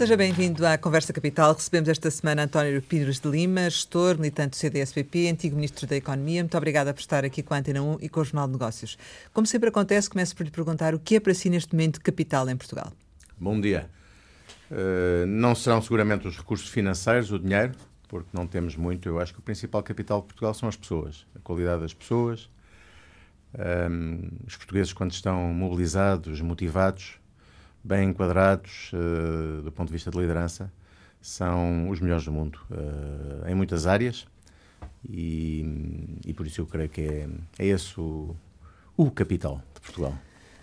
Seja bem-vindo à Conversa Capital. Recebemos esta semana António Pires de Lima, gestor, militante do CDSPP, antigo Ministro da Economia. Muito obrigada por estar aqui com a Antena 1 e com o Jornal de Negócios. Como sempre acontece, começo por lhe perguntar o que é para si neste momento capital em Portugal. Bom dia. Uh, não serão seguramente os recursos financeiros, o dinheiro, porque não temos muito. Eu acho que o principal capital de Portugal são as pessoas, a qualidade das pessoas. Um, os portugueses, quando estão mobilizados, motivados, bem enquadrados uh, do ponto de vista de liderança, são os melhores do mundo uh, em muitas áreas e, e, por isso eu creio que é, é esse o, o capital de Portugal.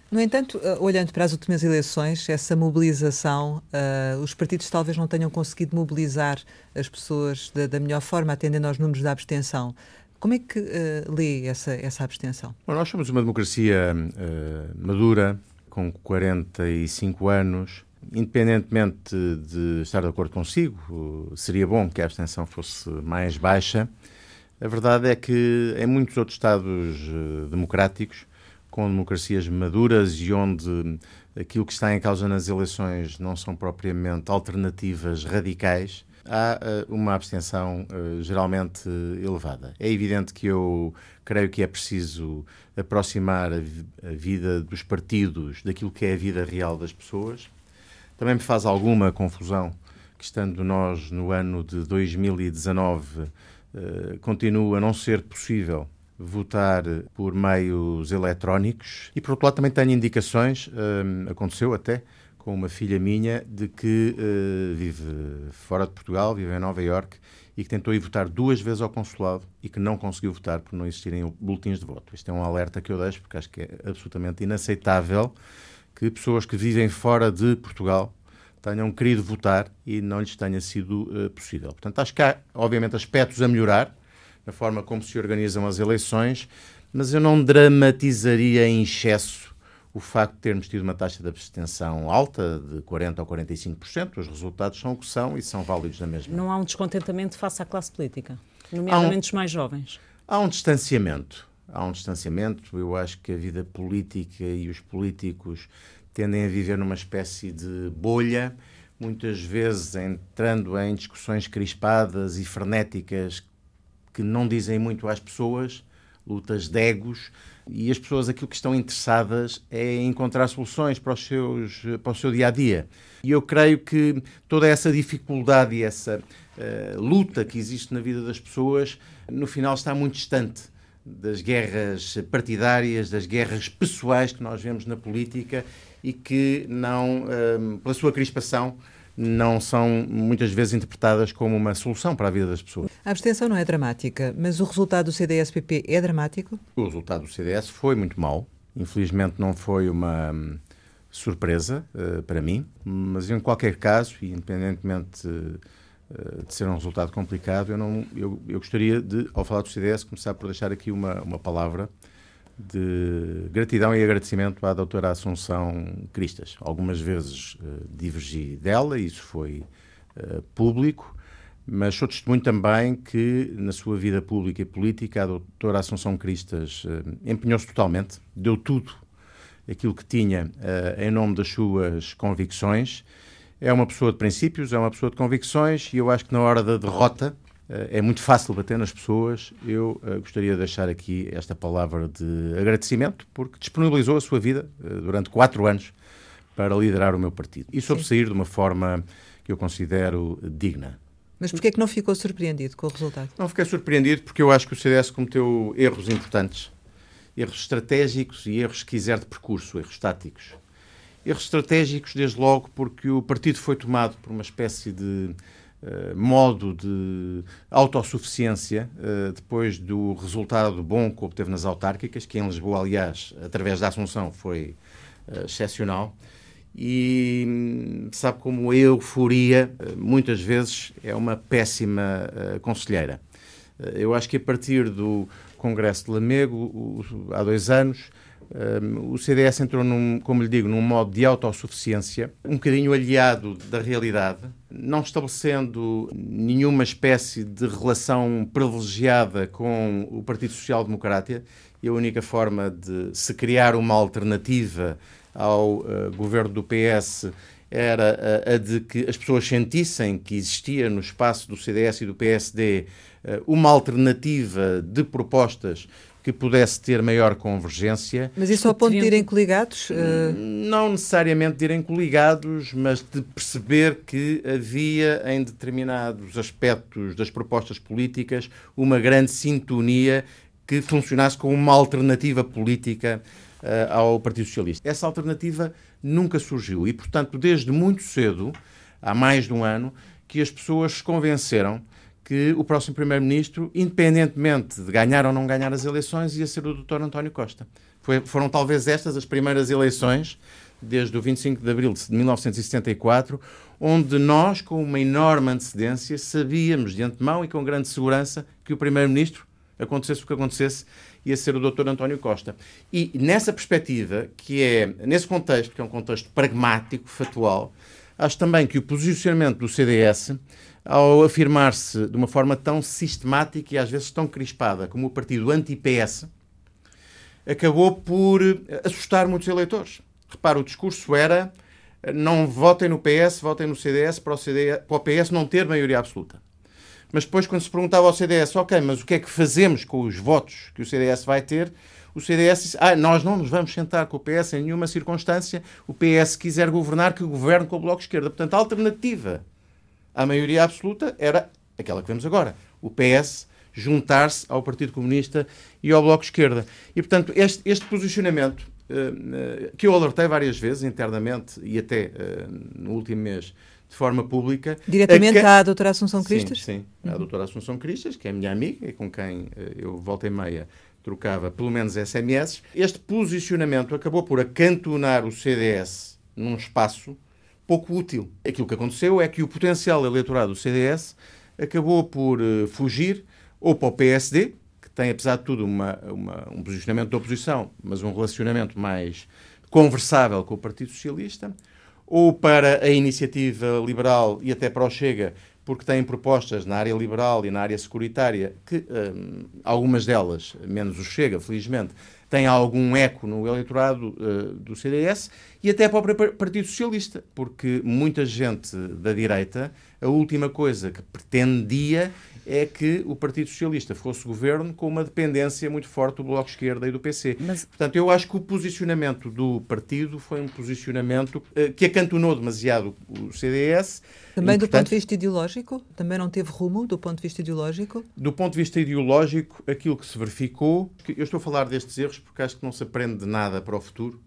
No entanto, eh, olhando para as últimas eleições, essa mobilização, uh, os partidos talvez não tenham conseguido mobilizar as pessoas da, da melhor forma, atendendo aos números da abstenção. Como é que uh, lê essa, essa abstenção? Bom, nós somos uma democracia uh, madura, com 45 anos. Independentemente de estar de acordo consigo, seria bom que a abstenção fosse mais baixa. A verdade é que em muitos outros Estados democráticos com democracias maduras e onde aquilo que está em causa nas eleições não são propriamente alternativas radicais, há uh, uma abstenção uh, geralmente elevada. É evidente que eu creio que é preciso aproximar a, vida dos partidos daquilo que é a vida real das pessoas. Também me faz alguma confusão que, estando nós no ano de 2019, uh, continua a não ser possível votar por meios eletrónicos e, por outro lado, também tenho indicações, aconteceu até com uma filha minha, de que uh, vive fora de Portugal, vive em Nova Iorque e que tentou ir votar duas vezes ao consulado e que não conseguiu votar por não existirem boletins de voto. Isto é um alerta que eu deixo porque acho que é absolutamente inaceitável que pessoas que vivem fora de Portugal tenham querido votar e não lhes tenha sido uh, possível. Portanto, acho que há, obviamente, aspectos a melhorar na forma como se organizam as eleições, mas eu não dramatizaria em excesso o facto de termos tido uma taxa de abstenção alta, de 40% ou 45%. Os resultados são o que são e são válidos na mesma. Não há um descontentamento face à classe política, nomeadamente um, os mais jovens? Há um distanciamento. Há um distanciamento. Eu acho que a vida política e os políticos tendem a viver numa espécie de bolha, muitas vezes entrando em discussões crispadas e frenéticas que não dizem muito às pessoas, lutas de egos, e as pessoas aquilo que estão interessadas é encontrar soluções para, os seus, para o seu dia a dia. E eu creio que toda essa dificuldade e essa uh, luta que existe na vida das pessoas, no final está muito distante das guerras partidárias, das guerras pessoais que nós vemos na política e que não, uh, pela sua crispação, não são muitas vezes interpretadas como uma solução para a vida das pessoas. A abstenção não é dramática, mas o resultado do CDS-PP é dramático? O resultado do CDS foi muito mau. Infelizmente não foi uma hum, surpresa uh, para mim, mas em qualquer caso, e independentemente uh, de ser um resultado complicado, eu, não, eu, eu gostaria de, ao falar do CDS, começar por deixar aqui uma, uma palavra de gratidão e agradecimento à doutora Assunção Cristas. Algumas vezes uh, divergi dela, isso foi uh, público, mas sou testemunho também que, na sua vida pública e política, a doutora Assunção Cristas uh, empenhou-se totalmente, deu tudo aquilo que tinha em nome das suas convicções. É uma pessoa de princípios, é uma pessoa de convicções e eu acho que na hora da derrota é muito fácil bater nas pessoas. Eu uh, gostaria de deixar aqui esta palavra de agradecimento, porque disponibilizou a sua vida uh, durante quatro anos para liderar o meu partido. E soube sair de uma forma que eu considero digna. Mas porquê é que não ficou surpreendido com o resultado? Não fiquei surpreendido porque eu acho que o CDS cometeu erros importantes. Erros estratégicos e erros, se quiser, de percurso, erros táticos. Erros estratégicos, desde logo, porque o partido foi tomado por uma espécie de eh, modo de autossuficiência uh, depois do resultado bom que obteve nas autárquicas, que em Lisboa, aliás, através da Assunção, foi uh, excepcional. E hum, sabe como a euforia, muitas vezes, é uma péssima conselheira. eu acho que a partir do Congresso de Lamego, há dois anos, o CDS entrou, num, como lhe digo, num modo de autossuficiência, um bocadinho aliado da realidade, não estabelecendo nenhuma espécie de relação privilegiada com o Partido Social Democrata. E a única forma de se criar uma alternativa ao uh, governo do PS era a, a, de que as pessoas sentissem que existia no espaço do CDS e do PSD uh, uma alternativa de propostas que pudesse ter maior convergência. Mas isso ao ponto de irem coligados? Uh... Não necessariamente de irem coligados, mas de perceber que havia em determinados aspectos das propostas políticas uma grande sintonia que funcionasse como uma alternativa política uh, ao Partido Socialista. Essa alternativa nunca surgiu e, portanto, desde muito cedo, há mais de um ano, que as pessoas se convenceram que o próximo Primeiro-Ministro, independentemente de ganhar ou não ganhar as eleições, ia ser o Dr. António Costa. Foi, foram talvez estas as primeiras eleições, desde o 25 de abril de 1974, onde nós, com uma enorme antecedência, sabíamos de antemão e com grande segurança que o Primeiro-Ministro, acontecesse o que acontecesse, ia ser o Dr. António Costa. E nessa perspectiva, que é, nesse contexto, que é um contexto pragmático, factual, acho também que o posicionamento do CDS ao afirmar-se de uma forma tão sistemática e às vezes tão crispada como o partido anti-PS, acabou por assustar muitos eleitores. Repara, o discurso era não votem no PS, votem no CDS para o, CDS, para o PS não ter maioria absoluta. Mas depois, quando se perguntava ao CDS, ok, mas o que é que fazemos com os votos que o CDS vai ter? O CDS disse, ah, nós não nos vamos sentar com o PS em nenhuma circunstância. O PS quiser governar, que governe com o Bloco de Esquerda. Portanto, a alternativa a maioria absoluta era aquela que vemos agora. O PS juntar-se ao Partido Comunista e ao Bloco Esquerda. E, portanto, este, este posicionamento, uh, que eu alertei várias vezes internamente e até uh, no último mês de forma pública. Diretamente à doutora Assunção Cristas? Sim, sim, à uhum. doutora Assunção Cristas, que é minha amiga e com quem eu volta e meia trocava pelo menos SMS. Este posicionamento acabou por acantonar o CDS num espaço pouco útil. Aquilo que aconteceu é que o potencial eleitorado do CDS acabou por uh, fugir ou para o PSD, que tem, apesar de tudo, uma, uma, um posicionamento de oposição, mas um relacionamento mais conversável com o Partido Socialista, ou para a iniciativa liberal e até para o Chega, porque têm propostas na área liberal e na área securitária, que um, algumas delas, menos o Chega, felizmente, têm algum eco no eleitorado uh, do CDS e até para o próprio Partido Socialista, porque muita gente da direita, a última coisa que pretendia é que o Partido Socialista fosse governo com uma dependência muito forte do Bloco Esquerda e do PC. Mas... Portanto, eu acho que o posicionamento do partido foi um posicionamento uh, que acantonou demasiado o CDS. Também e, do portanto, ponto de vista ideológico? Também não teve rumo do ponto de vista ideológico? Do ponto de vista ideológico, aquilo que se verificou, eu estou a falar destes erros porque acho que não se aprende nada para o futuro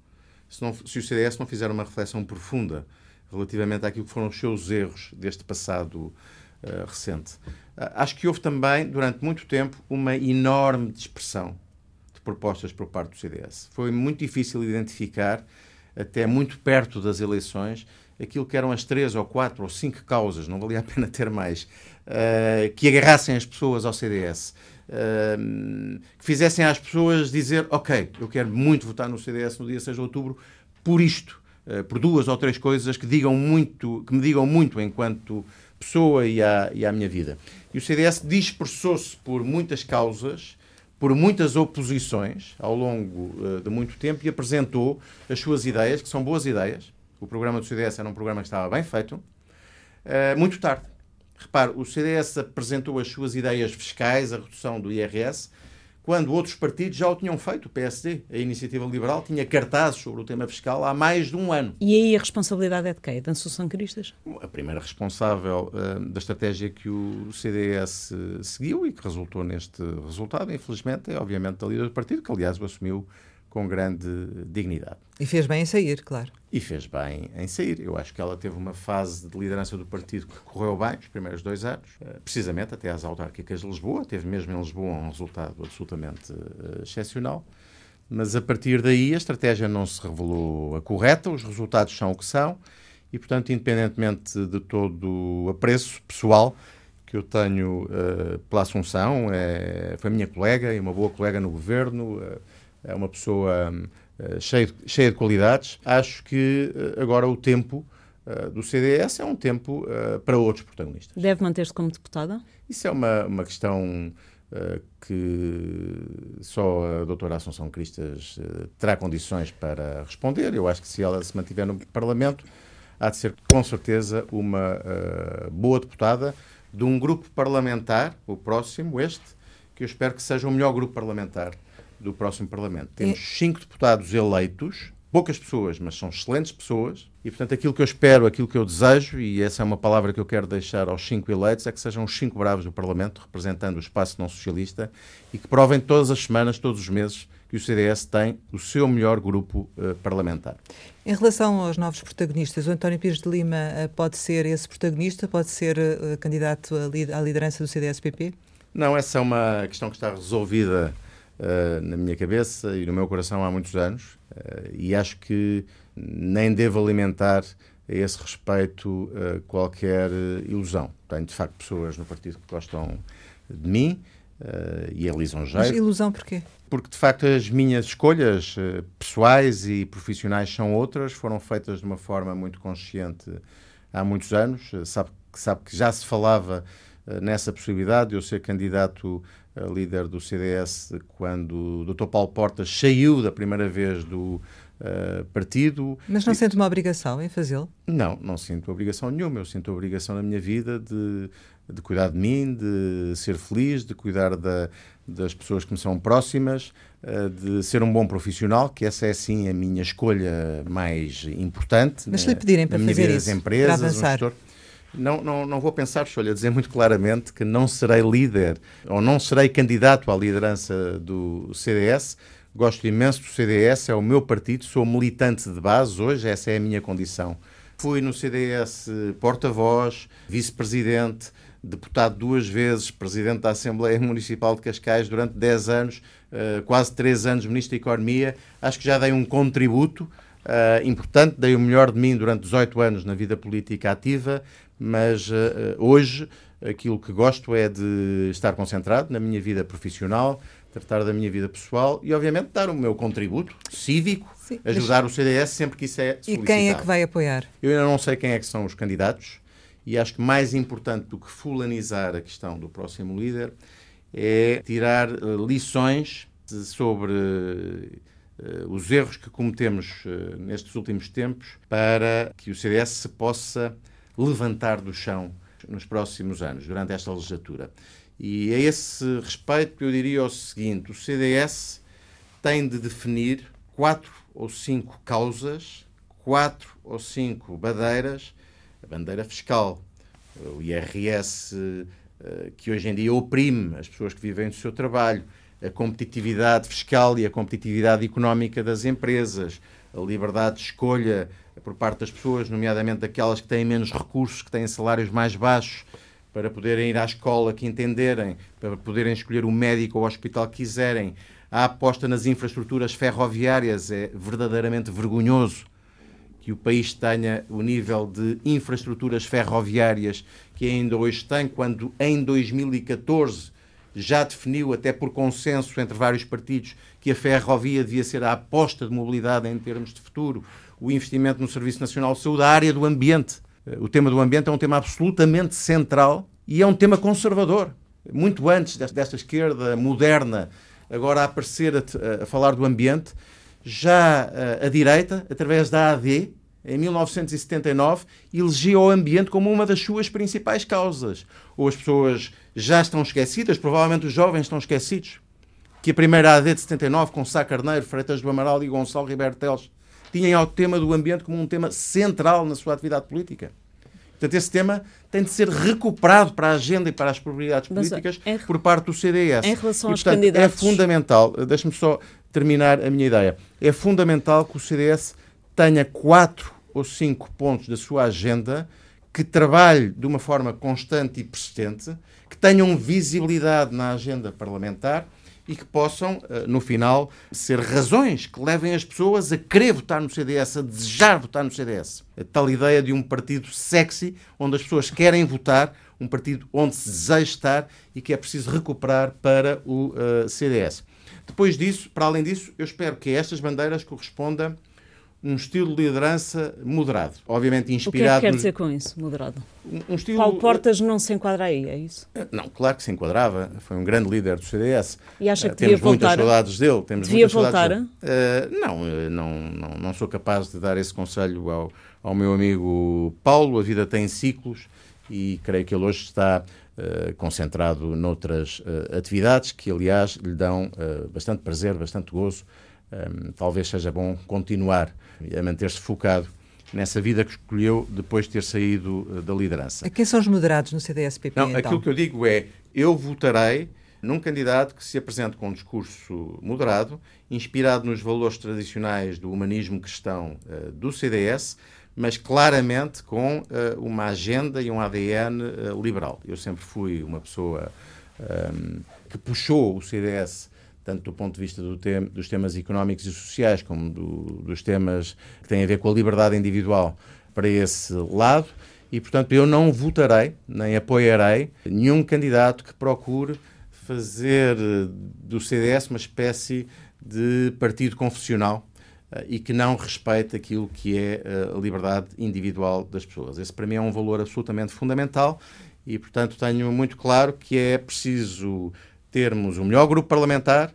se, não, se o CDS não fizer uma reflexão profunda relativamente àquilo que foram os seus erros deste passado uh, recente. Uh, acho que houve também, durante muito tempo, uma enorme dispersão de propostas por parte do CDS. Foi muito difícil identificar, até muito perto das eleições, aquilo que eram as três ou quatro ou cinco causas, não valia a pena ter mais, uh, que agarrassem as pessoas ao CDS. Uh, que fizessem às pessoas dizer, ok, eu quero muito votar no CDS no dia 6 de outubro por isto, uh, por duas ou três coisas que digam muito, que me digam muito enquanto pessoa e à, e à minha vida. E o CDS dispersou-se por muitas causas, por muitas oposições ao longo uh, de muito tempo e apresentou as suas ideias, que são boas ideias. O programa do CDS era um programa que estava bem feito, uh, muito tarde. Repare, o CDS apresentou as suas ideias fiscais, a redução do IRS, quando outros partidos já o tinham feito. O PSD, a Iniciativa Liberal, tinha cartazes sobre o tema fiscal há mais de um ano. E aí a responsabilidade é de quem? Da Associação Cristas? A primeira responsável uh, da estratégia que o CDS seguiu e que resultou neste resultado, infelizmente, é obviamente a líder do partido, que aliás o assumiu com grande dignidade. E fez bem em sair, claro. E fez bem em sair. Eu acho que ela teve uma fase de liderança do partido que correu bem, os primeiros dois anos, eh, precisamente até às autárquicas de Lisboa. Teve mesmo em Lisboa um resultado absolutamente uh, excepcional. Mas a partir daí a estratégia não se revelou a correta, os resultados são o que são, e portanto, independentemente de todo o apreço pessoal que eu tenho uh, pela Assunção, é, foi minha colega e uma boa colega no governo. Uh, é uma pessoa uh, cheia, de, cheia de qualidades. Acho que uh, agora o tempo uh, do CDS é um tempo para outros protagonistas. Deve manter-se como deputada? Isso é uma, uma questão que só a doutora Assunção Cristas terá condições para responder. Eu acho que se ela se mantiver no Parlamento, há de ser com certeza uma boa deputada de um grupo parlamentar, o próximo, este, que eu espero que seja o melhor grupo parlamentar do próximo Parlamento. Temos cinco deputados eleitos, poucas pessoas, mas são excelentes pessoas, e portanto aquilo que eu espero, aquilo que eu desejo, e essa é uma palavra que eu quero deixar aos cinco eleitos, é que sejam os cinco bravos do Parlamento, representando o espaço não socialista, e que provem todas as semanas, todos os meses, que o CDS tem o seu melhor grupo uh, parlamentar. Em relação aos novos protagonistas, o António Pires de Lima uh, pode ser esse protagonista? Pode ser uh, candidato à liderança do CDS-PP? Não, essa é uma questão que está resolvida na minha cabeça e no meu coração há muitos anos e acho que nem devo alimentar a esse respeito qualquer ilusão. Tenho, de facto, pessoas no partido que gostam de mim e é lisonjeiro. Mas ilusão porquê? porque de facto as minhas escolhas uh, pessoais e profissionais são outras, foram feitas de uma forma muito consciente há muitos anos. Uh, sabe, sabe que já se falava uh, nessa possibilidade de eu ser candidato líder do CDS quando o Dr. Paulo Portas saiu da primeira vez do partido. Mas não e... sente uma obrigação em fazê-lo? Não, não sinto obrigação nenhuma. Eu sinto a obrigação na minha vida de de cuidar de mim, de ser feliz, de cuidar da, das pessoas que me são próximas, eh, de ser um bom profissional, que essa é sim a minha escolha mais importante. Mas se lhe pedirem para fazer isso, empresas, para avançar. Um não, não, não vou pensar, estou a dizer muito claramente que não serei líder ou não serei candidato à liderança do CDS. Gosto imenso do CDS, é o meu partido, sou militante de base hoje, essa é a minha condição. Fui no CDS porta-voz, vice-presidente, deputado duas vezes, presidente da Assembleia Municipal de Cascais durante 10 anos, uh, quase 3 anos ministro da Economia. Acho que já dei um contributo uh, importante, dei o melhor de mim durante 18 anos na vida política ativa, mas uh, hoje aquilo que gosto é de estar concentrado na minha vida profissional, tratar da minha vida pessoal e, obviamente, dar o meu contributo cívico, Sim, ajudar mas... o CDS sempre que isso é solicitado. E quem é que vai apoiar? Eu ainda não sei quem é que são os candidatos. E acho que mais importante do que fulanizar a questão do próximo líder é tirar uh, lições sobre os erros que cometemos nestes últimos tempos para que o CDS se possa levantar do chão nos próximos anos, durante esta legislatura. E a esse respeito, eu diria o seguinte: o CDS tem de definir quatro ou cinco causas, quatro ou cinco bandeiras a bandeira fiscal, o IRS, eh, que hoje em dia oprime as pessoas que vivem do seu trabalho, a competitividade fiscal e a competitividade económica das empresas, a liberdade de escolha por parte das pessoas, nomeadamente aquelas que têm menos recursos, que têm salários mais baixos, para poderem ir à escola que entenderem, para poderem escolher o médico ou o hospital que quiserem. A aposta nas infraestruturas ferroviárias é verdadeiramente vergonhoso que o país tenha o nível de infraestruturas ferroviárias que ainda hoje tem, quando em 2014 já definiu, até por consenso entre vários partidos, que a ferrovia devia ser a aposta de mobilidade em termos de futuro, o investimento no Serviço Nacional de Saúde, a área do ambiente. O tema do ambiente é um tema absolutamente central e é um tema conservador. Muito antes desta esquerda moderna agora a aparecer a, a falar do ambiente, já a, a direita, através da AD, em 1979, elegia o ambiente como uma das suas principais causas. Ou as pessoas já estão esquecidas, provavelmente os jovens estão esquecidos, que a primeira AD de 79, com Sá Carneiro, Freitas do Amaral e Gonçalo Ribeiro Teles, tinham o tema do ambiente como um tema central na sua atividade política. Portanto, esse tema tem de ser recuperado para a agenda e para as probabilidades políticas é, por parte do CDS. Em relação e, aos portanto, candidatos... É fundamental, deixe-me só terminar a minha ideia, é fundamental que o CDS tenha quatro ou cinco pontos da sua agenda que trabalhe de uma forma constante e persistente, que tenham visibilidade na agenda parlamentar e que possam, eh, no final, ser razões que levem as pessoas a querer votar no CDS, a desejar votar no CDS. A tal ideia de um partido sexy, onde as pessoas querem votar, um partido onde se deseja estar e que é preciso recuperar para o uh, eh, CDS. Depois disso, para além disso, eu espero que estas bandeiras corresponda um estilo de liderança moderado, obviamente inspirado. O que é que quer dizer com isso, moderado? Um, um estilo... Paulo Portas não se enquadra aí, é isso? Eh, não, claro que se enquadrava. Foi um grande líder do CDS. E acha que uh, Temos devia muitas voltar? saudades dele. Temos devia muitas voltar? Uh, não, não, não, não sou capaz de dar esse conselho ao, ao meu amigo Paulo. A vida tem ciclos e creio que ele hoje está uh, concentrado noutras atividades que, aliás, lhe dão bastante prazer, bastante gozo. Um, talvez seja bom continuar a manter-se focado nessa vida que escolheu depois de ter saído uh, da liderança. A quem são os moderados no CDS-PP? Não, então? aquilo que eu digo é, eu votarei num candidato que se apresente com um discurso moderado, inspirado nos valores tradicionais do humanismo cristão uh, do CDS, mas claramente com uh, uma agenda e um ADN liberal. Eu sempre fui uma pessoa um, que puxou o CDS tanto do ponto de vista do tem, dos temas económicos e sociais, como do, dos temas que têm a ver com a liberdade individual, para esse lado. E, portanto, eu não votarei, nem apoiarei nenhum candidato que procure fazer do CDS uma espécie de partido confessional uh, e que não respeite aquilo que é a liberdade individual das pessoas. Esse, para mim, é um valor absolutamente fundamental e, portanto, tenho muito claro que é preciso termos o melhor grupo parlamentar,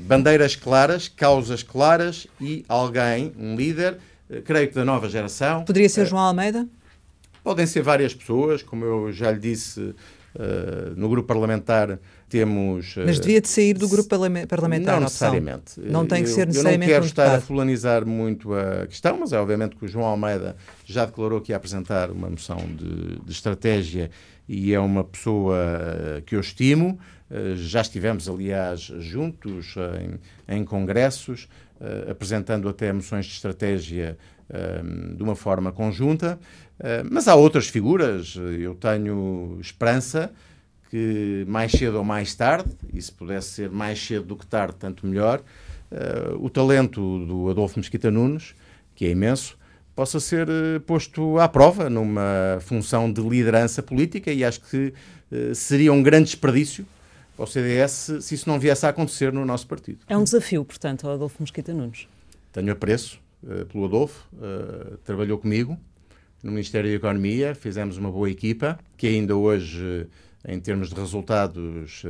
bandeiras claras, causas claras e alguém, um líder, eh, creio que da nova geração. Poderia ser João Almeida? Podem ser várias pessoas, como eu já lhe disse, no grupo parlamentar temos. Mas devia de sair do grupo parlamentar. Não necessariamente. Não tem que ser necessariamente. Eu não quero um estar a fulanizar muito a questão, mas é obviamente que o João Almeida já declarou que ia apresentar uma moção de, de estratégia e é uma pessoa que eu estimo. Uh, já estivemos, aliás, juntos em, em congressos, apresentando até moções de estratégia de uma forma conjunta. Eh, mas há outras figuras. Eu tenho esperança que mais cedo ou mais tarde, e se pudesse ser mais cedo do que tarde, tanto melhor, eh, o talento do Adolfo Mesquita Nunes, que é imenso, possa ser eh, posto à prova numa função de liderança política e acho que seria um grande desperdício para o CDS se isso não viesse a acontecer no nosso partido. É um desafio, portanto, ao Adolfo Mesquita Nunes. Tenho apreço pelo Adolfo, trabalhou comigo, no Ministério da Economia, fizemos uma boa equipa, que ainda hoje, em termos de resultados,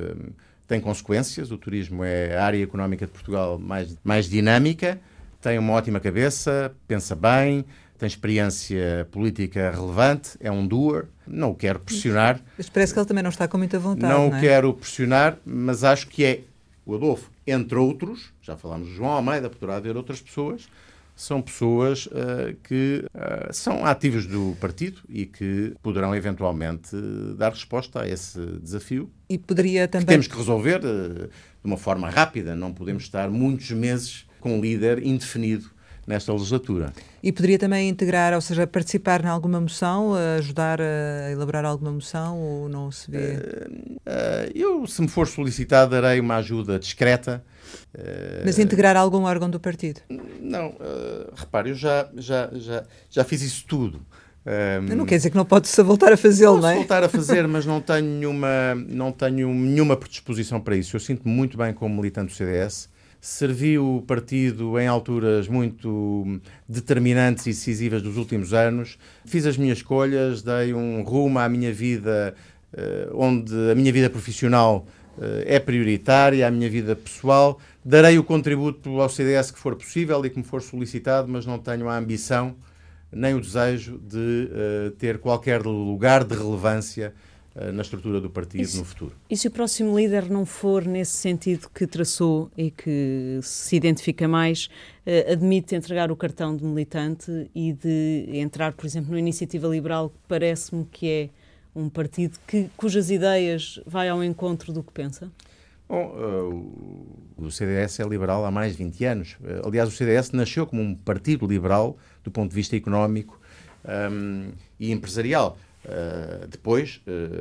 tem consequências. O turismo é a área económica de Portugal mais, mais dinâmica, tem uma ótima cabeça, pensa bem, tem experiência política relevante, é um doer. Não o quero pressionar. Mas parece que ele também não está com muita vontade. Não, não o é? quero pressionar, mas acho que é o Adolfo, entre outros, já falámos do João Almeida, poderá haver outras pessoas, são pessoas uh, que uh, são ativos do partido e que poderão eventualmente dar resposta a esse desafio. E poderia também. Que temos que resolver uh, de uma forma rápida, não podemos estar muitos meses com um líder indefinido nesta legislatura. E poderia também integrar, ou seja, participar em alguma moção, ajudar a elaborar alguma moção ou não se vê? eu, se me for solicitado, darei uma ajuda discreta mas integrar algum órgão do partido? Não, repare, eu já, já, já, já fiz isso tudo. Um, não quer dizer que não pode voltar a fazê-lo, não é? voltar a fazer, mas não tenho, nenhuma, não tenho nenhuma predisposição para isso. Eu sinto-me muito bem como militante do CDS. Servi o partido em alturas muito determinantes e decisivas dos últimos anos. Fiz as minhas escolhas, dei um rumo à minha vida, uh, onde a minha vida profissional eh, é prioritária, a minha vida pessoal. Darei o contributo ao CDS que for possível e que me for solicitado, mas não tenho a ambição nem o desejo de uh, ter qualquer lugar de relevância na estrutura do partido isso, no futuro. E se o próximo líder não for nesse sentido que traçou e que se identifica mais, uh, admite entregar o cartão de militante e de entrar, por exemplo, na Iniciativa Liberal, que parece-me que é um partido que, cujas ideias vai ao encontro do que pensa? Bom, uh, o CDS é liberal há mais de 20 anos. Aliás, o CDS nasceu como um partido liberal do ponto de vista económico um, e empresarial. Uh, depois,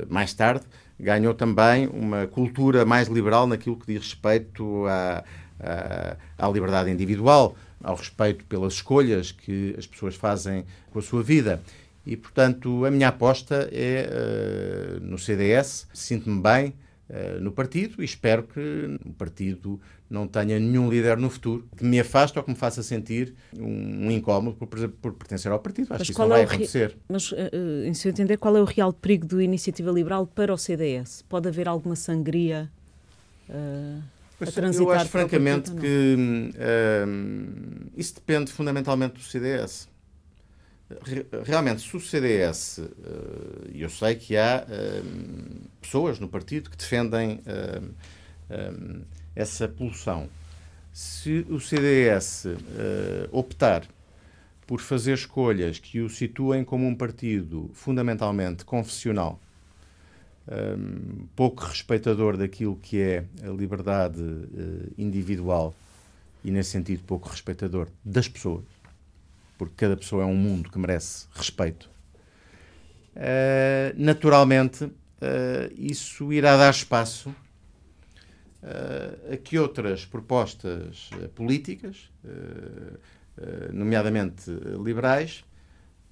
mais tarde, ganhou também uma cultura mais liberal naquilo que diz respeito à, à, à liberdade individual, ao respeito pelas escolhas que as pessoas fazem com a sua vida. E, portanto, a minha aposta é uh, no CDS. Sinto-me bem uh, no partido e espero que o partido não tenha nenhum líder no futuro que me afaste ou que me faça sentir um, incómodo por, por, pertencer ao partido. Acho mas que isso não vai é acontecer. Mas, uh, em seu entender, qual é o real perigo do Iniciativa Liberal para o CDS? Pode haver alguma sangria uh, a transitar Eu acho, francamente, que uh, isso depende fundamentalmente do CDS. Realmente, se o CDS, e eu sei que há pessoas no partido que defendem essa poluição. Se o CDS eh, optar por fazer escolhas que o situem como um partido fundamentalmente confessional, pouco respeitador daquilo que é a liberdade individual e, nesse sentido, pouco respeitador das pessoas, porque cada pessoa é um mundo que merece respeito, uh, naturalmente uh, isso irá dar espaço uh, a que outras propostas políticas, nomeadamente liberais,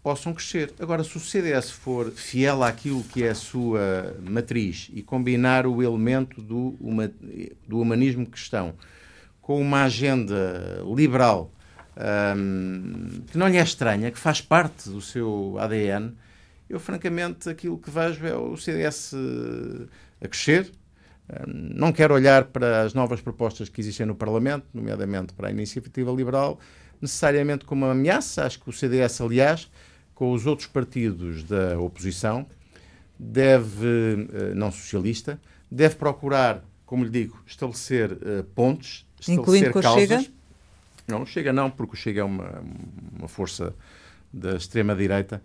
possam crescer. Agora, se o CDS for fiel àquilo que é a sua matriz e combinar o elemento do, do humanismo cristão com uma agenda liberal um, que não lhe é estranha, que faz parte do seu ADN, eu francamente aquilo que vejo é o CDS a crescer, não quero olhar para as novas propostas que existem no Parlamento, nomeadamente para a Iniciativa Liberal, necessariamente como uma ameaça. Acho que o CDS, aliás, com os outros partidos da oposição, deve, eh, não socialista, deve procurar, como lhe digo, estabelecer uh, pontos, estabelecer Incluindo causas. Chega? Não, Chega não, porque Chega é uma, uma força da extrema-direita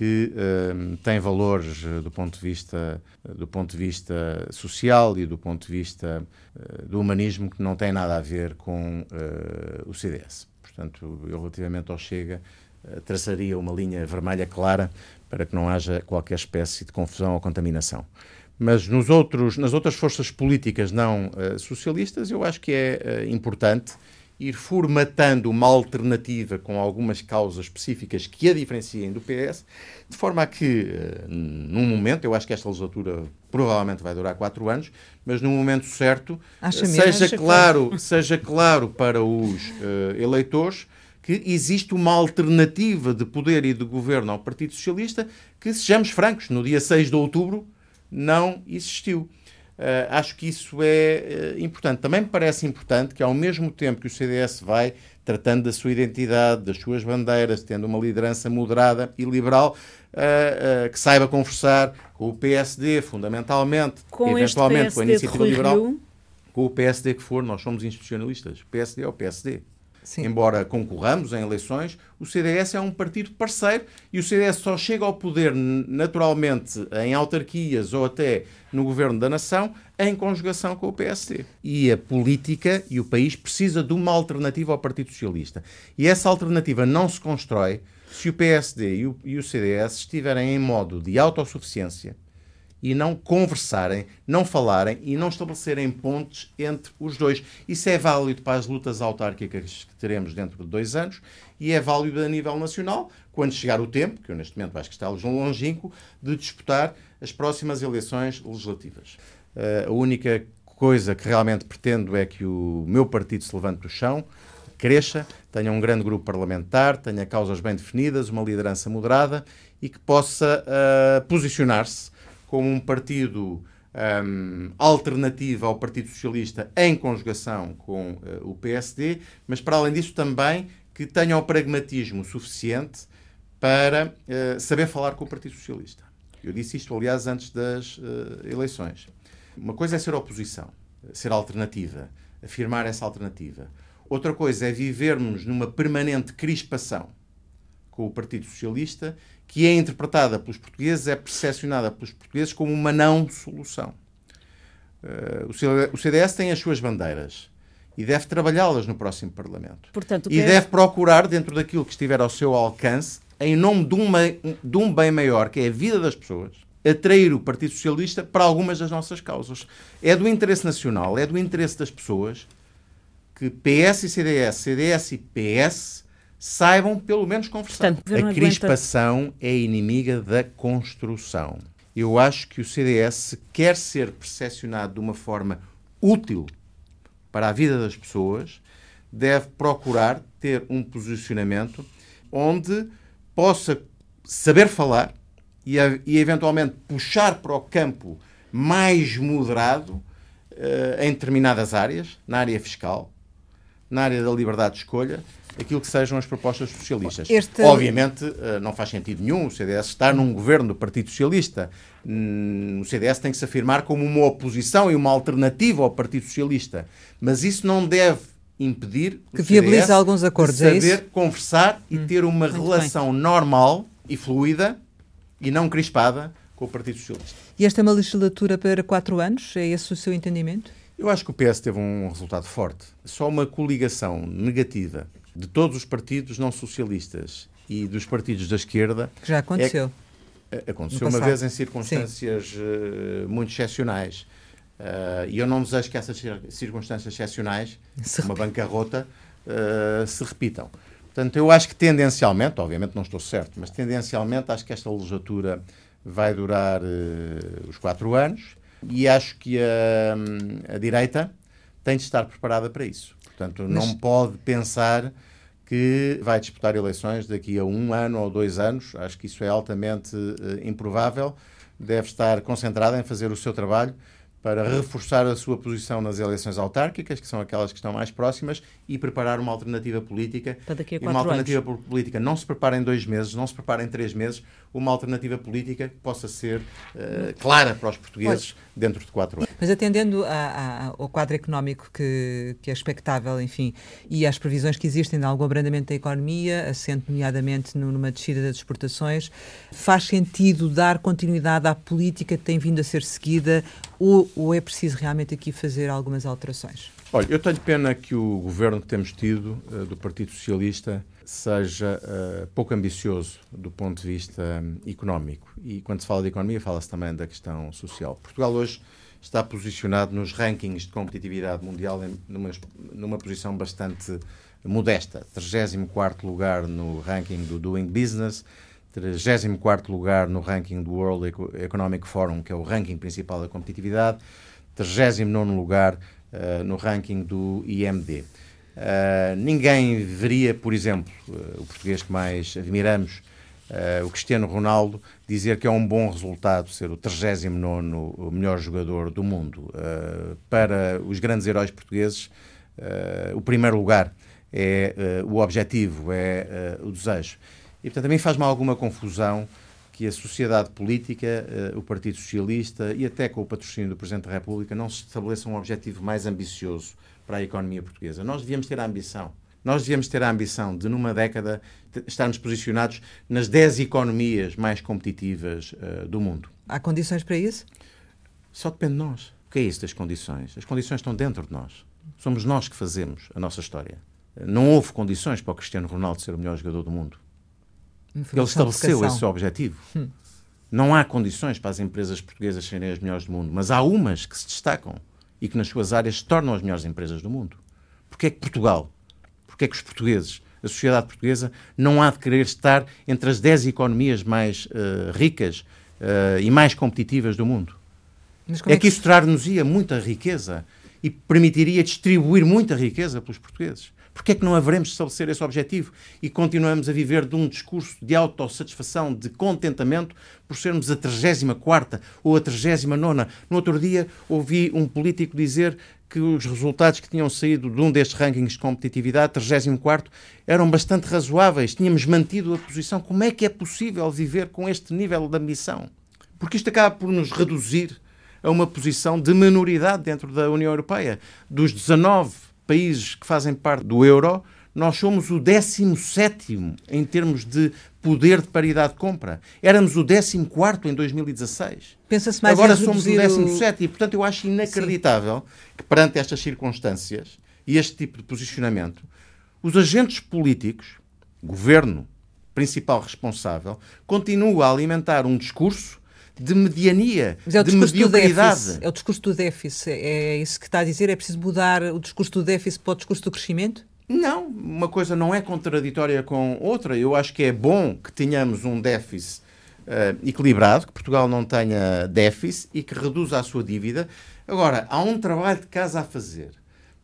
que uh, tem valores uh, do ponto de vista do ponto de vista social e do ponto de vista uh, do humanismo que não tem nada a ver com o CDS. Portanto, eu relativamente ao Chega traçaria uma linha vermelha clara para que não haja qualquer espécie de confusão ou contaminação. Mas nos outros, nas outras forças políticas não socialistas, eu acho que é importante ir formatando uma alternativa com algumas causas específicas que a diferenciem do PS, de forma a que, eh, num momento, eu acho que esta legislatura provavelmente vai durar quatro anos, mas num momento certo, Acha seja claro, seja claro para os uh, eleitores que existe uma alternativa de poder e de governo ao Partido Socialista que, sejamos francos, no dia 6 de outubro não existiu. Uh, acho que isso é uh, importante. Também me parece importante que, ao mesmo tempo que o CDS vai tratando da sua identidade, das suas bandeiras, tendo uma liderança moderada e liberal, uh, que saiba conversar com o PSD, fundamentalmente, com eventualmente com a Iniciativa Liberal, com o PSD que for, nós somos institucionalistas. O PSD é o PSD. Sim. Embora concorramos em eleições, o CDS é um partido parceiro e o CDS só chega ao poder naturalmente em autarquias ou até no governo da nação em conjugação com o PSD. E a política e o país precisa de uma alternativa ao Partido Socialista. E essa alternativa não se constrói se o PSD e o, e o CDS estiverem em modo de autossuficiência e não conversarem, não falarem e não estabelecerem pontes entre os dois. Isso é válido para as lutas autárquicas que teremos dentro de dois anos e é válido a nível nacional, quando chegar o tempo, que eu neste momento acho que está longínquo, de disputar as próximas eleições legislativas. Uh, a única coisa que realmente pretendo é que o meu partido se levante do chão, cresça, tenha um grande grupo parlamentar, tenha causas bem definidas, uma liderança moderada e que possa uh, posicionar-se como um partido um, alternativo ao Partido Socialista em conjugação com uh, o PSD, mas para além disso também que tenha o pragmatismo suficiente para uh, saber falar com o Partido Socialista. Eu disse isto, aliás, antes das uh, eleições. Uma coisa é ser oposição, ser alternativa, afirmar essa alternativa. Outra coisa é vivermos numa permanente crispação com o Partido Socialista que é interpretada pelos portugueses, é percepcionada pelos portugueses como uma não solução. Uh, o CDS tem as suas bandeiras e deve trabalhá-las no próximo Parlamento. Portanto, e é... deve procurar, dentro daquilo que estiver ao seu alcance, em nome de, uma, de um bem maior, que é a vida das pessoas, atrair o Partido Socialista para algumas das nossas causas. É do interesse nacional, é do interesse das pessoas que PS e CDS, CDS e PS saibam pelo menos conversar. Portanto, a crispação é inimiga da construção. E Eu acho que o CDS, se quer ser percepcionado de uma forma útil para a vida das pessoas, deve procurar ter um posicionamento onde possa saber falar e, e eventualmente puxar para o campo mais moderado uh, em determinadas áreas, na área fiscal, na área da liberdade de escolha, aquilo que sejam as propostas socialistas. Este... Obviamente, uh, não faz sentido nenhum o CDS estar num governo do Partido Socialista. Hum, o CDS tem que se afirmar como uma oposição e uma alternativa ao Partido Socialista. Mas isso não deve impedir que viabilize alguns acordos, de é saber é conversar e hum, ter uma relação bem. normal e fluida e não crispada com o Partido Socialista. E esta é uma legislatura para quatro anos? É esse o seu entendimento? Eu acho que o PS teve um resultado forte. Só uma coligação negativa de todos os partidos não socialistas e dos partidos da esquerda. Que já aconteceu. É, aconteceu uma vez em circunstâncias uh, muito excepcionais. Uh, e eu não desejo que essas circunstâncias excepcionais, se uma bancarrota, uh, se repitam. Portanto, eu acho que tendencialmente, obviamente não estou certo, mas tendencialmente acho que esta legislatura vai durar uh, os quatro anos e acho que a, a, direita tem de estar preparada para isso. Portanto, mas... não pode pensar que vai disputar eleições daqui a um ano ou dois anos. Acho que isso é altamente uh, improvável. Deve estar concentrada em fazer o seu trabalho para reforçar a sua posição nas eleições autárquicas, que são aquelas que estão mais próximas, e preparar uma alternativa política. Para daqui a e uma alternativa anos. política não se prepara em dois meses, não se prepara em três meses, uma alternativa política que possa ser uh, clara para os portugueses dentro de quatro anos. Mas atendendo a, a, ao quadro económico que, que é expectável, enfim, e às previsões que existem de algum abrandamento da economia, assente nomeadamente numa descida das exportações, faz sentido dar continuidade à política que tem vindo a ser seguida ou, ou é preciso realmente aqui fazer algumas alterações? Olha, eu tenho pena que o governo que temos tido, uh, do Partido Socialista, seja uh, pouco ambicioso do ponto de vista um, económico. E quando se fala de economia, fala-se também da questão social. Portugal hoje está posicionado nos rankings de competitividade mundial em, numa, numa posição bastante modesta. 34 lugar no ranking do Doing Business, 34 lugar no ranking do World Economic Forum, que é o ranking principal da competitividade, 39 lugar uh, no ranking do IMD. Uh, ninguém veria, por exemplo, uh, o português que mais admiramos, uh, o Cristiano Ronaldo, dizer que é um bom resultado ser o 39 melhor jogador do mundo. para os grandes heróis portugueses, o primeiro lugar é o objetivo, é o desejo. E, portanto, também faz-me alguma confusão que a sociedade política, o Partido Socialista e até com o patrocínio do Presidente da República não se estabeleça um objetivo mais ambicioso para a economia portuguesa. Nós devíamos ter a ambição. Nós devíamos ter a ambição de, numa década, estarmos posicionados nas 10 economias mais competitivas uh, do mundo. Há condições para isso? Só depende de nós. O que é isso das condições? As condições estão dentro de nós. Somos nós que fazemos a nossa história. Não houve condições para o Cristiano Ronaldo ser o melhor jogador do mundo. Ele estabeleceu esse objetivo. Hum. Não há condições para as empresas portuguesas serem as melhores do mundo, mas há umas que se destacam e que nas suas áreas se tornam as melhores empresas do mundo. Porquê é que Portugal, porquê é que os portugueses, a sociedade portuguesa, não há de querer estar entre as 10 economias mais uh, ricas uh, e mais competitivas do mundo? É, é, que isso trar-nos-ia muita riqueza e permitiria distribuir muita riqueza pelos portugueses. Porquê é que não haveremos de estabelecer esse objetivo e continuamos a viver de um discurso de autossatisfação, de contentamento, por sermos a 34 ou a 39? No outro dia ouvi um político dizer que os resultados que tinham saído de um destes rankings de competitividade, 34, eram bastante razoáveis. Tínhamos mantido a posição. Como é que é possível viver com este nível de ambição? Porque isto acaba por nos reduzir a uma posição de minoridade dentro da União Europeia. Dos 19 países que fazem parte do euro, nós somos o 17 em termos de poder de paridade de compra. Éramos o 14 em 2016. Pensa-se mais Agora somos o 17 e, portanto, eu acho inacreditável Sim. que, perante estas circunstâncias e este tipo de posicionamento, os agentes políticos, governo, principal responsável, continuam a alimentar um discurso de mediania, é o de mediocridade. É o discurso do déficit. É isso que está a dizer? É preciso mudar o discurso do déficit para o discurso do crescimento? Não, uma coisa não é contraditória com outra. Eu acho que é bom que tenhamos um déficit uh, equilibrado, que Portugal não tenha déficit e que reduza a sua dívida. Agora, há um trabalho de casa a fazer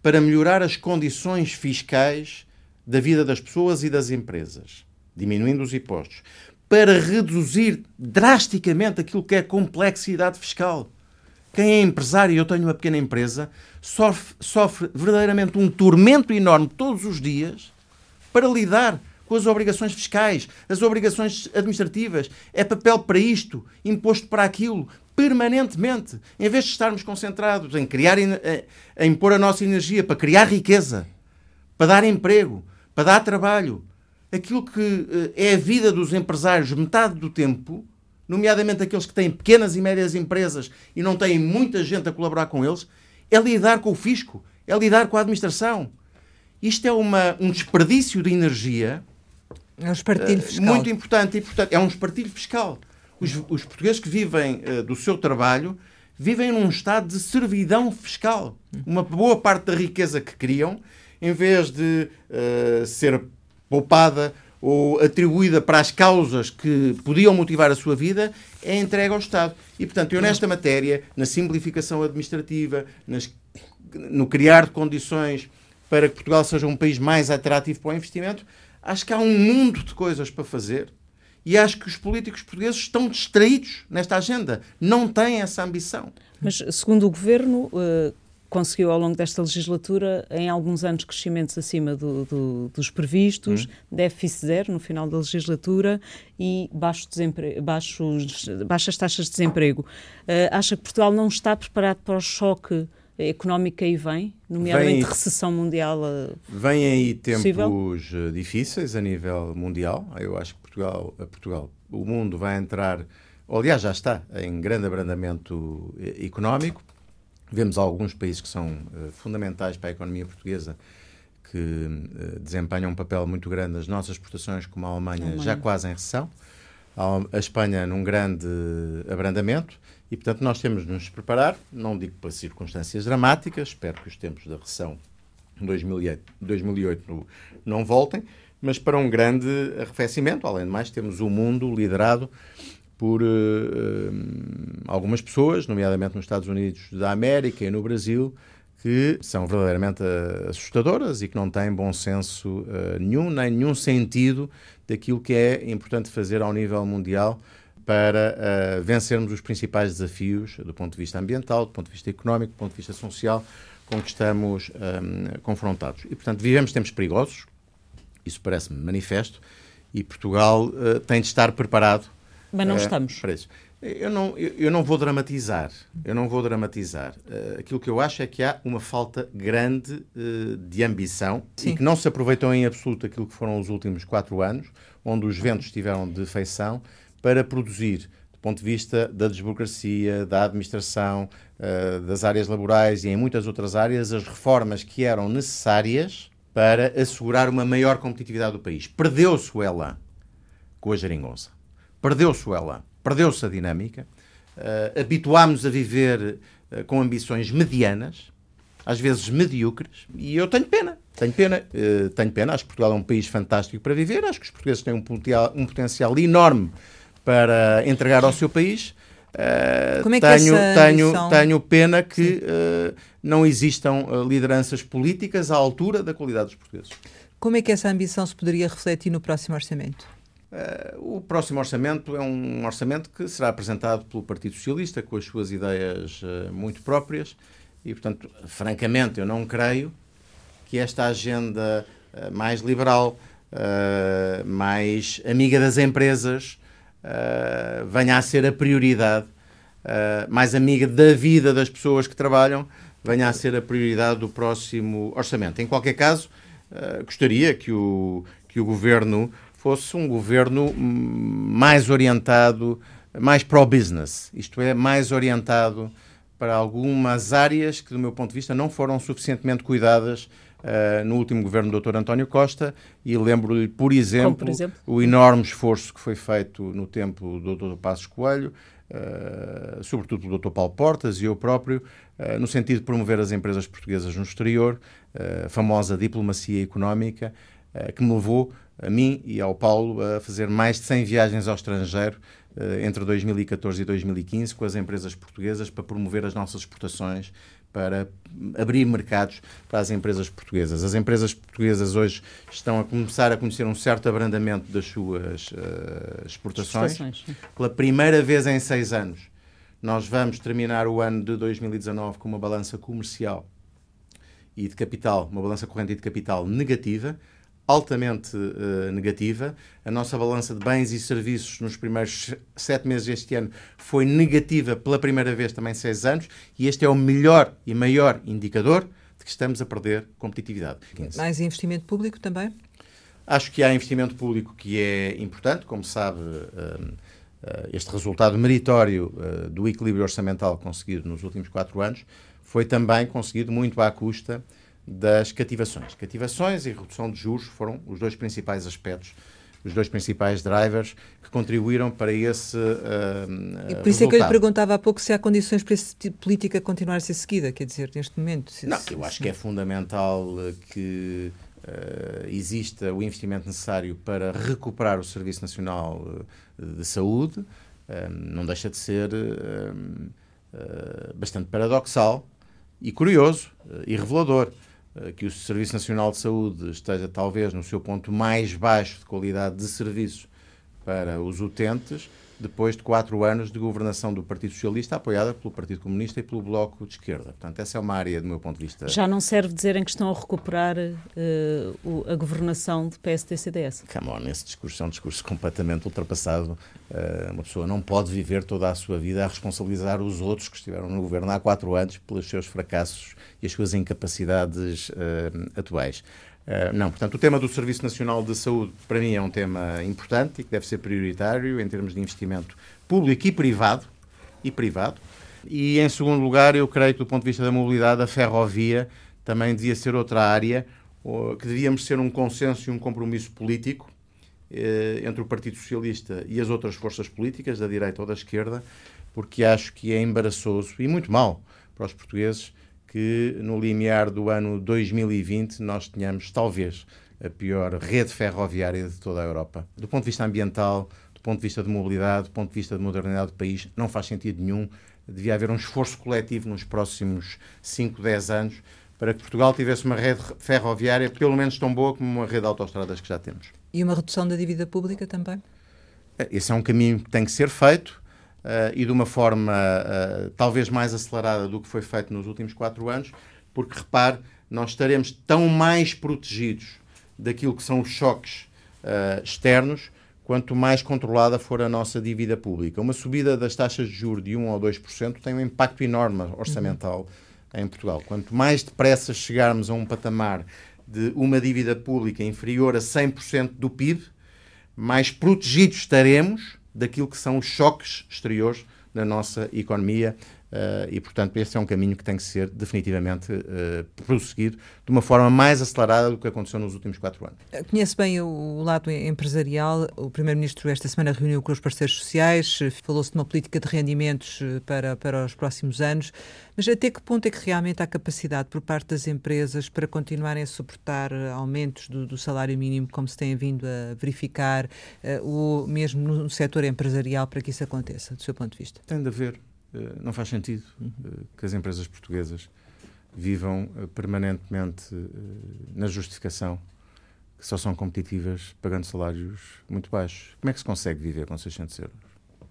para melhorar as condições fiscais da vida das pessoas e das empresas, diminuindo os impostos, para reduzir drasticamente aquilo que é complexidade fiscal. Quem é empresário, eu tenho uma pequena empresa, sofre, sofre verdadeiramente um tormento enorme todos os dias para lidar com as obrigações fiscais, as obrigações administrativas. É papel para isto, imposto para aquilo, permanentemente. Em vez de estarmos concentrados em criar, em impor a nossa energia para criar riqueza, para dar emprego, para dar trabalho, aquilo que eh, é a vida dos empresários metade do tempo, nomeadamente aqueles que têm pequenas e médias empresas e não têm muita gente a colaborar com eles, é lidar com o fisco, é lidar com a administração. Isto é uma, um desperdício de energia é um espartilho fiscal. muito importante e, portanto, é um espartilho fiscal. Os, os portugueses que vivem uh, do seu trabalho vivem num estado de servidão fiscal. Uma boa parte da riqueza que criam, em vez de uh, ser poupada ou atribuída para as causas que podiam motivar a sua vida, é entregue ao Estado. E, portanto, eu nesta matéria, na simplificação administrativa, nas, no criar condições para que Portugal seja um país mais atrativo para o investimento, acho que há um mundo de coisas para fazer e acho que os políticos portugueses estão distraídos nesta agenda, não têm essa ambição. Mas, segundo o governo, uh, conseguiu ao longo desta legislatura, em alguns anos, crescimentos acima do, do, dos previstos, hum. déficit zero no final da legislatura e baixo baixos, baixas taxas de desemprego. Uh, acha que Portugal não está preparado para o choque económica aí vem, nomeadamente vem, recessão mundial. Eh, vem aí tempos possível? Eh, difíceis a nível mundial. Eu acho que Portugal, Portugal, o mundo vai entrar, aliás, já está em grande abrandamento eh, económico. Vemos alguns países que são uh, fundamentais para a economia portuguesa que uh, desempenham um papel muito grande nas nossas exportações, como a Alemanha, a Alemanha. já quase em recessão, a Espanha num grande abrandamento e, portanto, nós temos de nos preparar, não digo para circunstâncias dramáticas, espero que os tempos da recessão de 2008, 2008 não voltem, mas para um grande arrefecimento. Além de mais, temos o mundo liderado por uh, algumas pessoas, nomeadamente nos Estados Unidos da América e no Brasil, que são verdadeiramente assustadoras e que não têm bom senso uh, nenhum, nem nenhum sentido daquilo que é importante fazer ao nível mundial para uh, vencermos os principais desafios do ponto de vista ambiental, do ponto de vista económico, do ponto de vista social, com que estamos um, confrontados. E, portanto, vivemos tempos perigosos, isso parece-me manifesto, e Portugal uh, tem de estar preparado. Mas não uh, estamos. Para isso. Eu não, eu, não vou dramatizar. Eu não vou dramatizar. Uh, aquilo que eu acho é que há uma falta grande uh, de ambição Sim. e que não se aproveitou em absoluto aquilo que foram os últimos quatro anos, onde os ventos tiveram de feição para produzir, do ponto de vista da desburocracia, da administração, uh, das áreas laborais e em muitas outras áreas, as reformas que eram necessárias para assegurar uma maior competitividade do país. Perdeu-se o elan com a geringonça. Perdeu-se o elan. Perdeu-se a dinâmica. Uh, habituámos a viver uh, com ambições medianas, às vezes medíocres, e eu tenho pena. Tenho pena, uh, tenho pena. Acho que Portugal é um país fantástico para viver. Acho que os portugueses têm um potencial, um potencial enorme para entregar ao seu país. Uh, é tenho, tenho, missão... tenho pena que uh, não existam uh, lideranças políticas à altura da qualidade dos portugueses. Como é que essa ambição se poderia refletir no próximo orçamento? O próximo orçamento é um orçamento que será apresentado pelo Partido Socialista com as suas ideias muito próprias e, portanto, francamente, eu não creio que esta agenda mais liberal, mais amiga das empresas, venha a ser a prioridade, mais amiga da vida das pessoas que trabalham, venha a ser a prioridade do próximo orçamento. Em qualquer caso, gostaria que o, que o governo fosse um governo mais orientado, mais pro-business, isto é, mais orientado para algumas áreas que, do meu ponto de vista, não foram suficientemente cuidadas uh, no último governo do Dr. António Costa e lembro-lhe, por exemplo, por exemplo, o enorme esforço que foi feito no tempo do Dr. Passos Coelho, uh, sobretudo pelo Dr. Paulo Portas e eu próprio, uh, no sentido de promover as empresas portuguesas no exterior, a famosa diplomacia económica, que me levou a mim e ao Paulo a fazer mais de 100 viagens ao estrangeiro entre 2014 e 2015 com as empresas portuguesas para promover as nossas exportações, para abrir mercados para as empresas portuguesas. As empresas portuguesas hoje estão a começar a conhecer um certo abrandamento das suas uh, exportações. exportações. Pela primeira vez em seis anos, nós vamos terminar o ano de 2019 com uma balança comercial e de capital, uma balança corrente e de capital negativa, altamente uh, negativa. A nossa balança de bens e serviços nos primeiros sete meses deste ano foi negativa pela primeira vez também em seis anos, e este é o melhor e maior indicador de que estamos a perder competitividade. 15. Mais investimento público também? Acho que há investimento público que é importante, como sabe. Uh, este resultado meritório do equilíbrio orçamental conseguido nos últimos quatro anos foi também conseguido muito à custa das cativações. Cativações e redução de juros foram os dois principais aspectos, os dois principais drivers que contribuíram para esse. Uh, e por isso resultado. é que eu lhe perguntava há pouco se há condições para esse tipo de política continuar a ser seguida, quer dizer, neste momento. Se, não, se, eu acho se... que é fundamental que uh, exista o investimento necessário para recuperar o Serviço Nacional de Saúde. não deixa de ser bastante paradoxal e curioso e revelador eh, que o Serviço Nacional de Saúde esteja talvez no seu ponto mais baixo de qualidade de serviços para os utentes, depois de quatro anos de governação do Partido Socialista, apoiada pelo Partido Comunista e pelo Bloco de Esquerda. Portanto, essa é uma área, do meu ponto de vista. Já não serve dizerem que estão a recuperar uh, a governação de PSD-CDS? Come on, esse discurso é um discurso completamente ultrapassado. Uh, uma pessoa não pode viver toda a sua vida a responsabilizar os outros que estiveram no governo há quatro anos pelos seus fracassos e as suas incapacidades uh, atuais. Uh, não, portanto, o tema do Serviço Nacional de Saúde, para mim, é um tema importante e que deve ser prioritário em termos de investimento público e privado. E privado. E, em segundo lugar, eu creio que, do ponto de vista da mobilidade, a ferrovia também devia ser outra área que devíamos ser um consenso e um compromisso político eh, entre o Partido Socialista e as outras forças políticas, da direita ou da esquerda, porque acho que é embaraçoso e muito mal para os portugueses que no limiar do ano 2020 nós tenhamos, talvez, a pior rede ferroviária de toda a Europa. Do ponto de vista ambiental, do ponto de vista de mobilidade, do ponto de vista de modernidade do país, não faz sentido nenhum. Devia haver um esforço coletivo nos próximos 5, 10 anos para que Portugal tivesse uma rede ferroviária pelo menos tão boa como uma rede de autostradas que já temos. E uma redução da dívida pública também? Esse é um caminho que tem que ser feito e de uma forma uh, talvez mais acelerada do que foi feito nos últimos quatro anos, porque repare, nós estaremos tão mais protegidos daquilo que são os choques uh, externos quanto mais controlada for a nossa dívida pública. Uma subida das taxas de juros de 1 ou 2% tem um impacto enorme orçamental uhum. em Portugal. Quanto mais depressa chegarmos a um patamar de uma dívida pública inferior a 100% do PIB, mais protegidos estaremos daquilo que são os choques exteriores na nossa economia Uh, e, portanto, esse é um caminho que tem que ser definitivamente uh, prosseguido de uma forma mais acelerada do que aconteceu nos últimos quatro anos. Eh, conhece bem o lado empresarial. O Primeiro-Ministro esta semana reuniu com os parceiros sociais, falou-se de uma política de rendimentos para, para os próximos anos, mas até que ponto é que realmente há capacidade por parte das empresas para continuarem a suportar aumentos do, do salário mínimo, como se tem vindo a verificar, uh, ou mesmo no setor empresarial, para que isso aconteça, do seu ponto de vista? Tem de haver não faz sentido eh, que as empresas portuguesas vivam eh, permanentemente na justificação que só são competitivas pagando salários muito baixos. Como é que se consegue viver com 600 euros?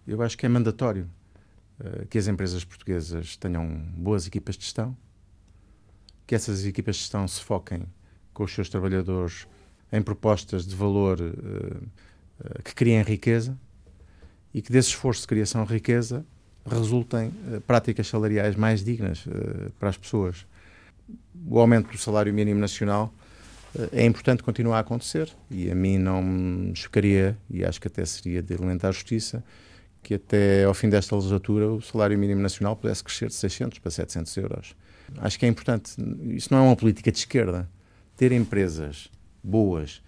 Eu acho que é mandatório que as empresas portuguesas tenham boas equipas de gestão, que essas equipas de gestão se foquem com os seus trabalhadores em propostas de valor que criem riqueza e que desse esforço de criação de riqueza resultem uh, práticas salariais mais dignas uh, para as pessoas. O aumento do salário mínimo nacional uh, é importante continuar a acontecer e a mim não me chocaria, e acho que até seria de elementar justiça, que até ao fim desta legislatura o salário mínimo nacional pudesse crescer de 600 para 700 euros. Acho que é importante. Isso não é uma política de esquerda. Ter empresas boas,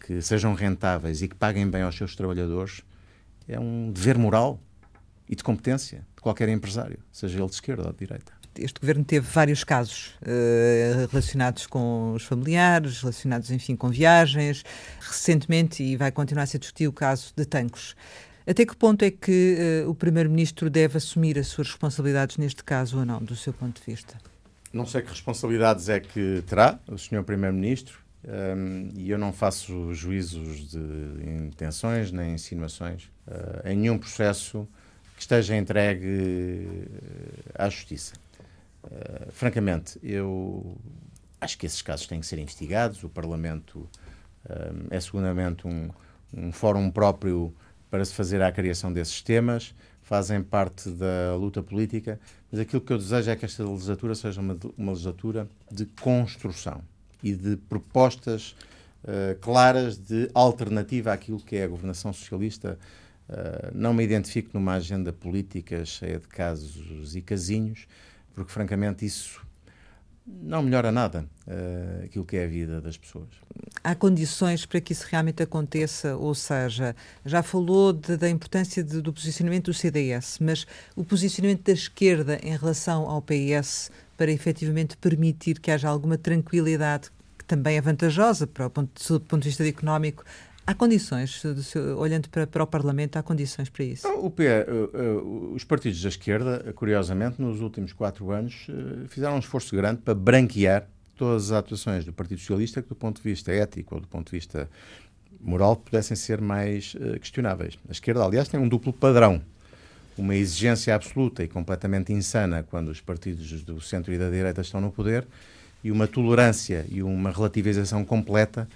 que sejam rentáveis e que paguem bem aos seus trabalhadores é um dever moral e de competência de qualquer empresário, seja ele de esquerda ou de direita. este governo teve vários casos uh, relacionados com os familiares, relacionados, enfim, com viagens. Recentemente, e vai continuar a ser discutido o caso de Tancos. Até que ponto é que uh, o Primeiro-Ministro deve assumir as suas responsabilidades neste caso ou não, do seu ponto de vista? Não sei que responsabilidades é que terá o Sr. Primeiro-Ministro um, e eu não faço juízos de intenções nem insinuações uh, em nenhum processo que esteja entregue à Justiça. Uh, francamente, eu acho que esses casos têm que ser investigados. O Parlamento um, é seguramente um, um fórum próprio para se fazer a criação desses temas, fazem parte da luta política, mas aquilo que eu desejo é que esta legislatura seja uma, uma legislatura de construção e de propostas uh, claras de alternativa àquilo que é a governação socialista. Uh, não me identifico numa agenda política cheia de casos e casinhos, porque francamente isso não melhora nada uh, aquilo que é a vida das pessoas. Há condições para que isso realmente aconteça, ou seja, já falou de, da importância de, do posicionamento do CDS, mas o posicionamento da esquerda em relação ao PS para efetivamente permitir que haja alguma tranquilidade que também é vantajosa para o ponto, do ponto de vista económico Há condições, olhando para, para, o Parlamento, há condições para isso? O PE, os partidos da esquerda, curiosamente, nos últimos quatro anos, eh, fizeram um esforço grande para branquear todas as atuações do Partido Socialista que, do ponto de vista ético ou do ponto de vista moral, pudessem ser mais eh, questionáveis. A esquerda, aliás, tem um duplo padrão. Uma exigência absoluta e completamente insana quando os partidos do centro e da direita estão no poder e uma tolerância e uma relativização completa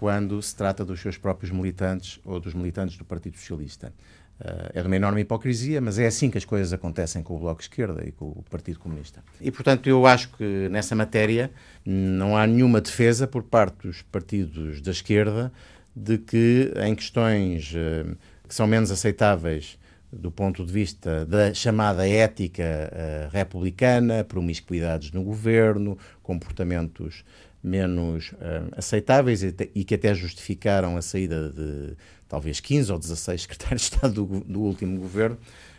quando se trata dos seus próprios militantes ou dos militantes do Partido Socialista. Uh, é de uma enorme hipocrisia, mas é assim que as coisas acontecem com o Bloco de Esquerda e com o Partido Comunista. E, portanto, eu acho que nessa matéria não há nenhuma defesa por parte dos partidos da esquerda de que, em questões uh, que são menos aceitáveis do ponto de vista da chamada ética uh, republicana, promiscuidades no governo, comportamentos menos uh, aceitáveis e, e, que até justificaram a saída de talvez 15 ou 16 secretários de Estado do, do último governo,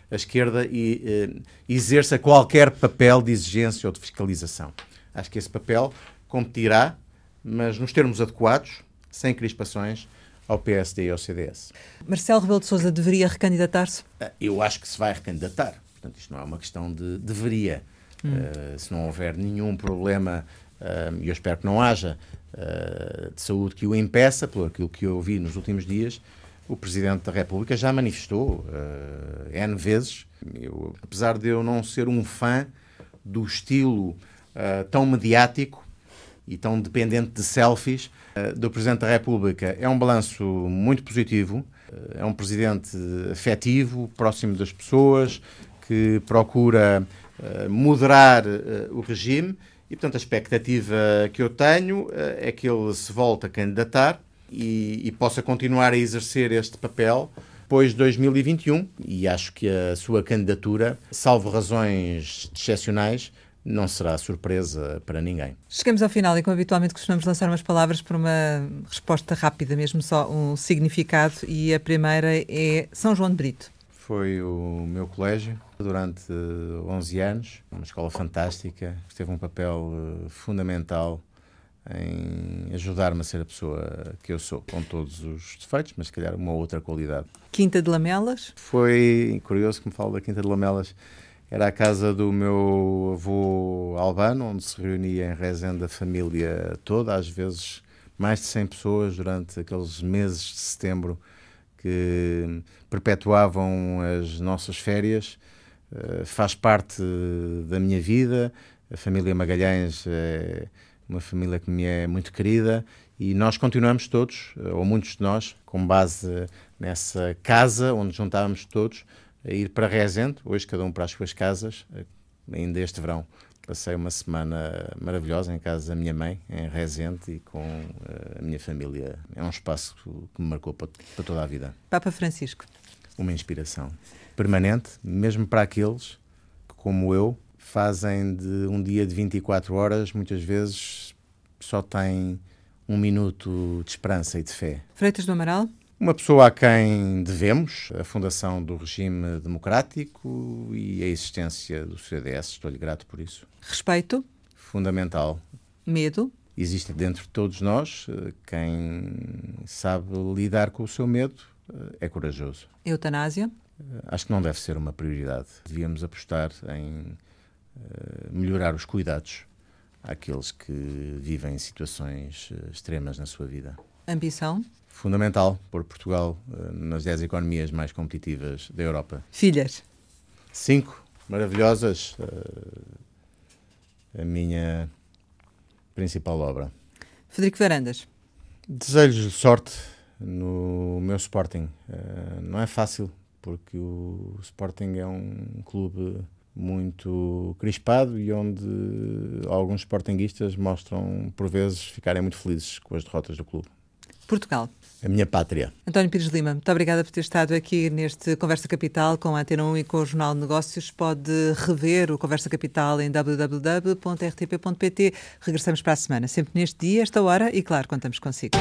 a esquerda e, uh, exerça qualquer papel de exigência ou de fiscalização. Acho que esse papel competirá, mas nos termos adequados, sem crispações, ao PSD e ao CDS. Marcelo Rebelo de Sousa deveria recandidatar-se? Ah, eu acho que se vai recandidatar. Portanto, isto não é uma questão de deveria. Hum. Uh, se não houver nenhum problema e eu espero que não haja, uh, de saúde que o impeça, pelo aquilo que eu vi nos últimos dias, o Presidente da República já manifestou uh, N vezes. Eu, apesar de eu não ser um fã do estilo uh, tão mediático e tão dependente de selfies uh, do Presidente da República, é um balanço muito positivo. é um Presidente afetivo, próximo das pessoas, que procura moderar o regime e, portanto, a expectativa que eu tenho é que ele se volte a candidatar e, e possa continuar a exercer este papel depois de 2021 e acho que a sua candidatura, salvo razões excepcionais, não será surpresa para ninguém. Chegamos ao final e, como habitualmente, costumamos lançar umas palavras para uma resposta rápida, mesmo só um significado, e a primeira é São João de Brito. Foi o meu colégio durante 11 anos, uma escola fantástica, que teve um papel eh, fundamental em ajudar-me a ser a pessoa que eu sou, com todos os defeitos, mas se calhar uma outra qualidade. Quinta de Lamelas? Foi curioso que me fale da Quinta de Lamelas. Era a casa do meu avô Albano, onde se reunia em Rezende a família toda, às vezes mais de 100 pessoas durante aqueles meses de setembro que perpetuavam as nossas férias. Uh, faz parte da minha vida. A família Magalhães é uma família que me é muito querida e nós continuamos todos, ou muitos de nós, com base nessa casa onde juntávamos todos, a ir para Rezende, hoje cada um para as suas casas, ainda este verão. Passei uma semana maravilhosa em casa da minha mãe, em Rezende, e com a minha família. É um espaço que me marcou para, para toda a vida. Papa Francisco. Uma inspiração permanente, mesmo para aqueles que, como eu, fazem de um dia de 24 horas, muitas vezes só têm um minuto de esperança e de fé. Freitas do Amaral? Uma pessoa a quem devemos a fundação do regime democrático e a existência do CDS. Estou-lhe grato por isso. Respeito. Fundamental. Medo. Existe dentro de todos nós eh, quem sabe lidar com o seu medo, eh, é corajoso. Eutanásia. Eh, acho que não deve ser uma prioridade. Devíamos apostar em melhorar os cuidados àqueles que vivem situações extremas na sua vida. Ambição? Fundamental pôr Portugal nas 10 economias mais competitivas da Europa. Filhas? Cinco, maravilhosas. A minha principal obra. Federico Varandas. Desejo sorte no meu Sporting. Não é fácil, porque o Sporting é um clube muito crispado e onde alguns sportinguistas mostram, por vezes, ficarem muito felizes com as derrotas do clube. Portugal. A minha pátria. António Pires Lima, muito obrigada por ter estado aqui neste Conversa Capital com a Antena 1 e com o Jornal de Negócios. Pode rever o Conversa Capital em www.rtp.pt. Regressamos para a semana, sempre neste dia, esta hora, e claro, contamos consigo.